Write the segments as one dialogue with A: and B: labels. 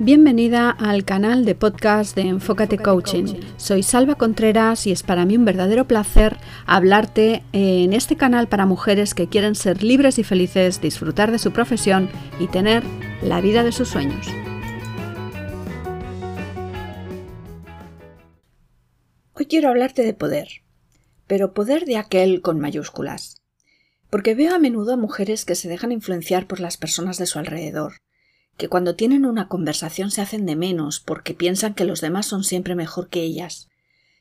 A: Bienvenida al canal de podcast de Enfócate Coaching. Soy Salva Contreras y es para mí un verdadero placer hablarte en este canal para mujeres que quieren ser libres y felices, disfrutar de su profesión y tener la vida de sus sueños. Hoy quiero hablarte de poder, pero poder de aquel con mayúsculas, porque veo a menudo a mujeres que se dejan influenciar por las personas de su alrededor que cuando tienen una conversación se hacen de menos porque piensan que los demás son siempre mejor que ellas,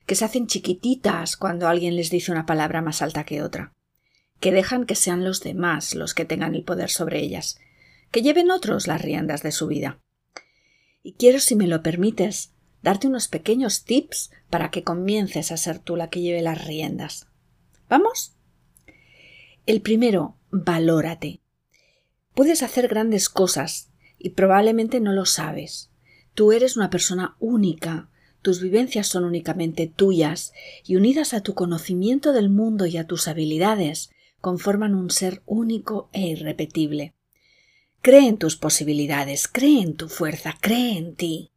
A: que se hacen chiquititas cuando alguien les dice una palabra más alta que otra, que dejan que sean los demás los que tengan el poder sobre ellas, que lleven otros las riendas de su vida. Y quiero, si me lo permites, darte unos pequeños tips para que comiences a ser tú la que lleve las riendas. ¿Vamos? El primero, valórate. Puedes hacer grandes cosas y probablemente no lo sabes. Tú eres una persona única, tus vivencias son únicamente tuyas y unidas a tu conocimiento del mundo y a tus habilidades, conforman un ser único e irrepetible. Cree en tus posibilidades, cree en tu fuerza, cree en ti.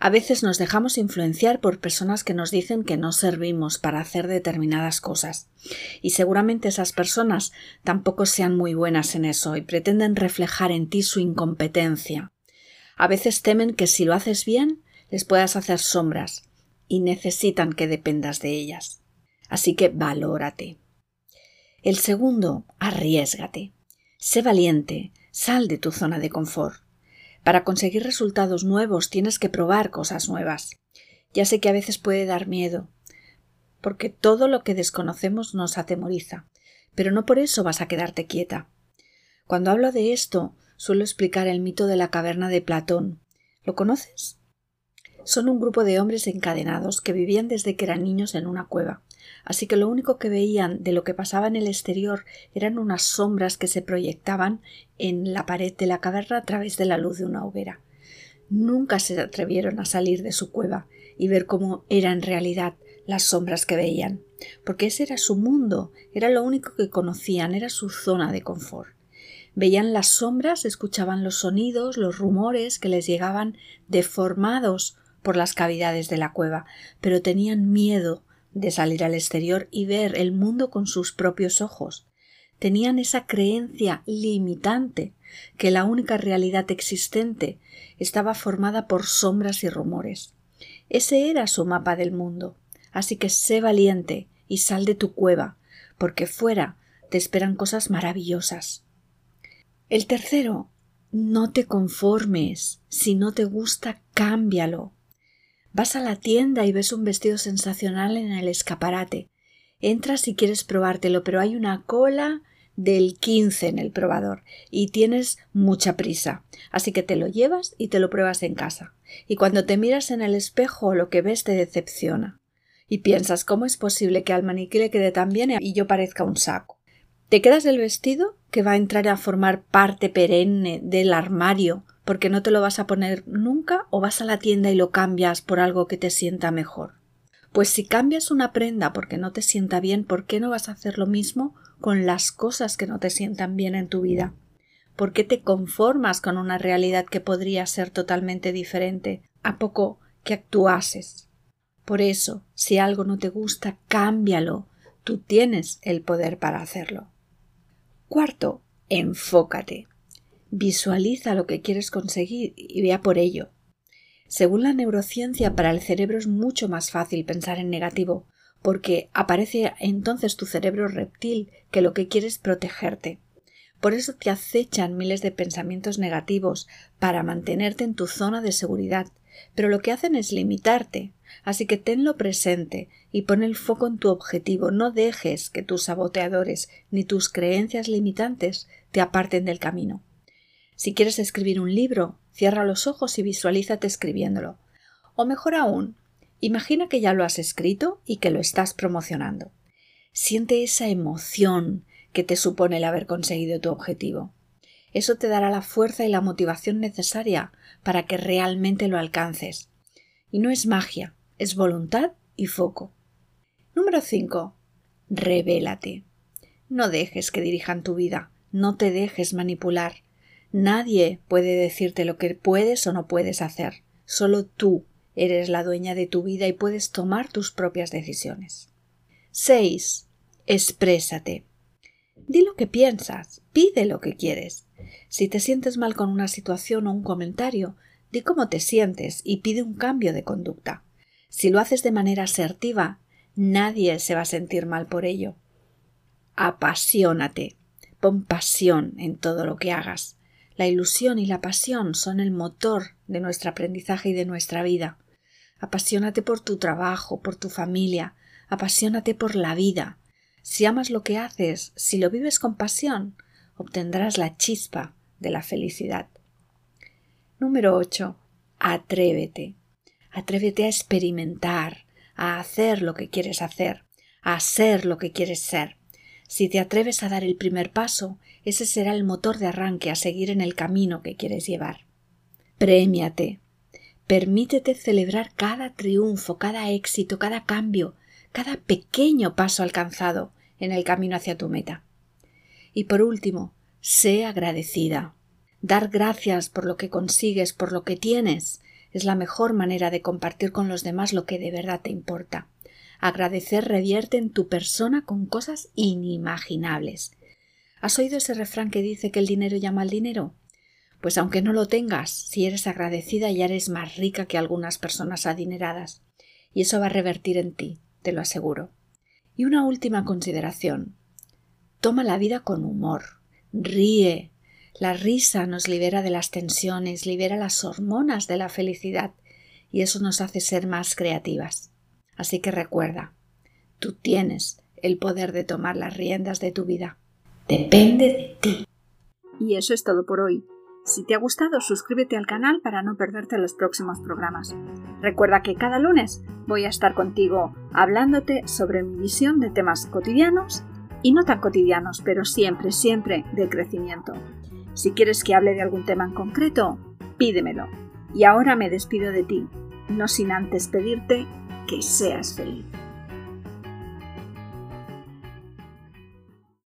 A: A veces nos dejamos influenciar por personas que nos dicen que no servimos para hacer determinadas cosas. Y seguramente esas personas tampoco sean muy buenas en eso y pretenden reflejar en ti su incompetencia. A veces temen que si lo haces bien les puedas hacer sombras y necesitan que dependas de ellas. Así que valórate. El segundo, arriesgate. Sé valiente, sal de tu zona de confort. Para conseguir resultados nuevos tienes que probar cosas nuevas. Ya sé que a veces puede dar miedo, porque todo lo que desconocemos nos atemoriza, pero no por eso vas a quedarte quieta. Cuando hablo de esto, suelo explicar el mito de la caverna de Platón. ¿Lo conoces? Son un grupo de hombres encadenados que vivían desde que eran niños en una cueva así que lo único que veían de lo que pasaba en el exterior eran unas sombras que se proyectaban en la pared de la caverna a través de la luz de una hoguera. Nunca se atrevieron a salir de su cueva y ver cómo eran en realidad las sombras que veían, porque ese era su mundo, era lo único que conocían, era su zona de confort. Veían las sombras, escuchaban los sonidos, los rumores que les llegaban deformados por las cavidades de la cueva, pero tenían miedo de salir al exterior y ver el mundo con sus propios ojos. Tenían esa creencia limitante que la única realidad existente estaba formada por sombras y rumores. Ese era su mapa del mundo. Así que sé valiente y sal de tu cueva, porque fuera te esperan cosas maravillosas. El tercero, no te conformes. Si no te gusta, cámbialo. Vas a la tienda y ves un vestido sensacional en el escaparate. Entras si quieres probártelo, pero hay una cola del 15 en el probador y tienes mucha prisa. Así que te lo llevas y te lo pruebas en casa. Y cuando te miras en el espejo lo que ves te decepciona. Y piensas cómo es posible que al maniquí le quede tan bien y yo parezca un saco. Te quedas el vestido que va a entrar a formar parte perenne del armario porque no te lo vas a poner nunca o vas a la tienda y lo cambias por algo que te sienta mejor. Pues si cambias una prenda porque no te sienta bien, ¿por qué no vas a hacer lo mismo con las cosas que no te sientan bien en tu vida? ¿Por qué te conformas con una realidad que podría ser totalmente diferente a poco que actuases? Por eso, si algo no te gusta, cámbialo. Tú tienes el poder para hacerlo. Cuarto, enfócate. Visualiza lo que quieres conseguir y vea por ello. Según la neurociencia, para el cerebro es mucho más fácil pensar en negativo, porque aparece entonces tu cerebro reptil que lo que quiere es protegerte. Por eso te acechan miles de pensamientos negativos para mantenerte en tu zona de seguridad, pero lo que hacen es limitarte. Así que tenlo presente y pon el foco en tu objetivo. No dejes que tus saboteadores ni tus creencias limitantes te aparten del camino. Si quieres escribir un libro, cierra los ojos y visualízate escribiéndolo. O mejor aún, imagina que ya lo has escrito y que lo estás promocionando. Siente esa emoción que te supone el haber conseguido tu objetivo. Eso te dará la fuerza y la motivación necesaria para que realmente lo alcances. Y no es magia, es voluntad y foco. Número 5. Revélate. No dejes que dirijan tu vida, no te dejes manipular. Nadie puede decirte lo que puedes o no puedes hacer. Solo tú eres la dueña de tu vida y puedes tomar tus propias decisiones. 6. Exprésate. Di lo que piensas, pide lo que quieres. Si te sientes mal con una situación o un comentario, di cómo te sientes y pide un cambio de conducta. Si lo haces de manera asertiva, nadie se va a sentir mal por ello. Apasionate. Pon pasión en todo lo que hagas. La ilusión y la pasión son el motor de nuestro aprendizaje y de nuestra vida. Apasionate por tu trabajo, por tu familia, apasionate por la vida. Si amas lo que haces, si lo vives con pasión, obtendrás la chispa de la felicidad. Número 8. Atrévete. Atrévete a experimentar, a hacer lo que quieres hacer, a ser lo que quieres ser. Si te atreves a dar el primer paso, ese será el motor de arranque a seguir en el camino que quieres llevar. Premiate. Permítete celebrar cada triunfo, cada éxito, cada cambio, cada pequeño paso alcanzado en el camino hacia tu meta. Y por último, sé agradecida. Dar gracias por lo que consigues, por lo que tienes, es la mejor manera de compartir con los demás lo que de verdad te importa. Agradecer revierte en tu persona con cosas inimaginables. ¿Has oído ese refrán que dice que el dinero llama al dinero? Pues aunque no lo tengas, si eres agradecida ya eres más rica que algunas personas adineradas. Y eso va a revertir en ti, te lo aseguro. Y una última consideración. Toma la vida con humor. Ríe. La risa nos libera de las tensiones, libera las hormonas de la felicidad y eso nos hace ser más creativas. Así que recuerda, tú tienes el poder de tomar las riendas de tu vida. Depende de ti.
B: Y eso es todo por hoy. Si te ha gustado, suscríbete al canal para no perderte los próximos programas. Recuerda que cada lunes voy a estar contigo hablándote sobre mi visión de temas cotidianos y no tan cotidianos, pero siempre, siempre de crecimiento. Si quieres que hable de algún tema en concreto, pídemelo. Y ahora me despido de ti, no sin antes pedirte que seas feliz.